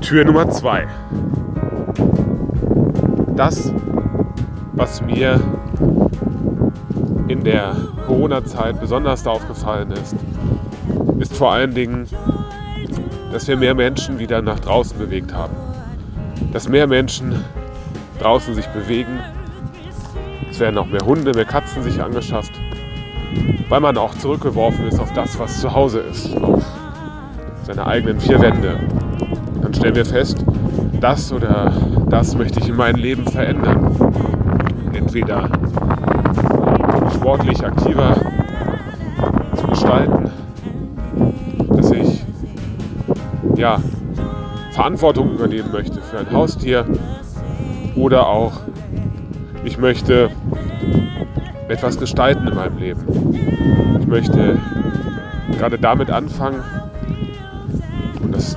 Tür Nummer zwei. Das, was mir in der Corona-Zeit besonders aufgefallen ist, ist vor allen Dingen, dass wir mehr Menschen wieder nach draußen bewegt haben. Dass mehr Menschen draußen sich bewegen. Es werden auch mehr Hunde, mehr Katzen sich angeschafft, weil man auch zurückgeworfen ist auf das, was zu Hause ist, auf seine eigenen vier Wände. Dann stellen wir fest, das oder das möchte ich in meinem Leben verändern. Entweder sportlich aktiver zu gestalten, dass ich ja, Verantwortung übernehmen möchte für ein Haustier oder auch ich möchte etwas gestalten in meinem Leben. Ich möchte gerade damit anfangen und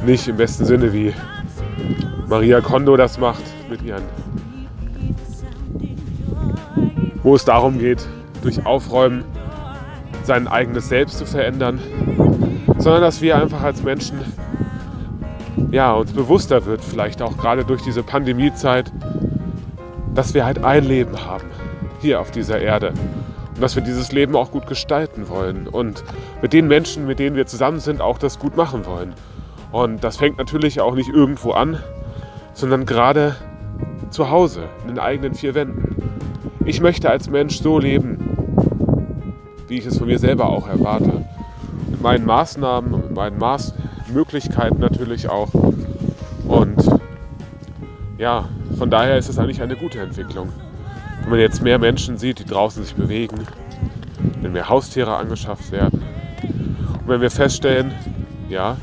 nicht im besten Sinne wie Maria Kondo das macht mit ihren, wo es darum geht, durch Aufräumen sein eigenes Selbst zu verändern, sondern dass wir einfach als Menschen ja, uns bewusster wird, vielleicht auch gerade durch diese Pandemiezeit, dass wir halt ein Leben haben hier auf dieser Erde und dass wir dieses Leben auch gut gestalten wollen und mit den Menschen, mit denen wir zusammen sind, auch das gut machen wollen. Und das fängt natürlich auch nicht irgendwo an, sondern gerade zu Hause, in den eigenen vier Wänden. Ich möchte als Mensch so leben, wie ich es von mir selber auch erwarte. Mit meinen Maßnahmen, mit meinen Maß Möglichkeiten natürlich auch. Und ja, von daher ist es eigentlich eine gute Entwicklung. Wenn man jetzt mehr Menschen sieht, die draußen sich bewegen, wenn mehr Haustiere angeschafft werden und wenn wir feststellen, ja,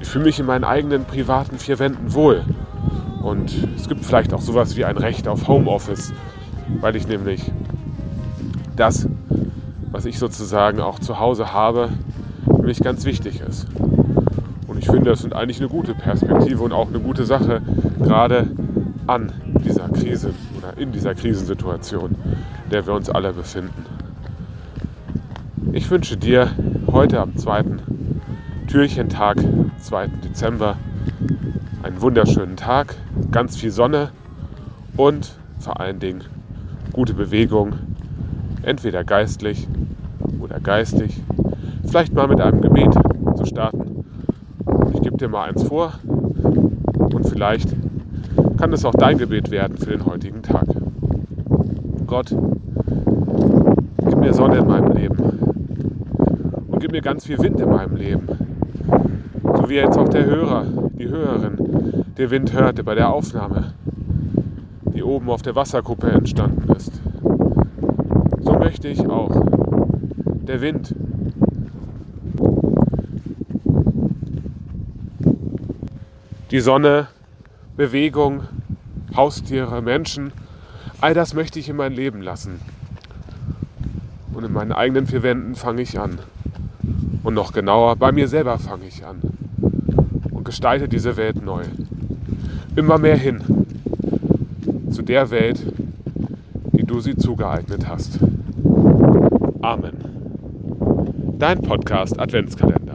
ich fühle mich in meinen eigenen privaten vier Wänden wohl. Und es gibt vielleicht auch sowas wie ein Recht auf Homeoffice, weil ich nämlich das was ich sozusagen auch zu Hause habe, für mich ganz wichtig ist. Und ich finde, das ist eigentlich eine gute Perspektive und auch eine gute Sache, gerade an dieser Krise oder in dieser Krisensituation, in der wir uns alle befinden. Ich wünsche dir heute am 2. Türchentag, 2. Dezember, einen wunderschönen Tag, ganz viel Sonne und vor allen Dingen gute Bewegung, entweder geistlich oder geistig, vielleicht mal mit einem Gebet zu starten. Ich gebe dir mal eins vor und vielleicht kann es auch dein Gebet werden für den heutigen Tag. Gott, gib mir Sonne in meinem Leben und gib mir ganz viel Wind in meinem Leben. So wie jetzt auch der Hörer, die Hörerin, der Wind hörte bei der Aufnahme, die oben auf der Wasserkuppe entstanden ist. So möchte ich auch der Wind. Die Sonne, Bewegung, Haustiere, Menschen, all das möchte ich in mein Leben lassen. Und in meinen eigenen vier Wänden fange ich an. Und noch genauer, bei mir selber fange ich an. Und gestalte diese Welt neu. Immer mehr hin zu der Welt, die du sie zugeeignet hast. Amen dein Podcast Adventskalender.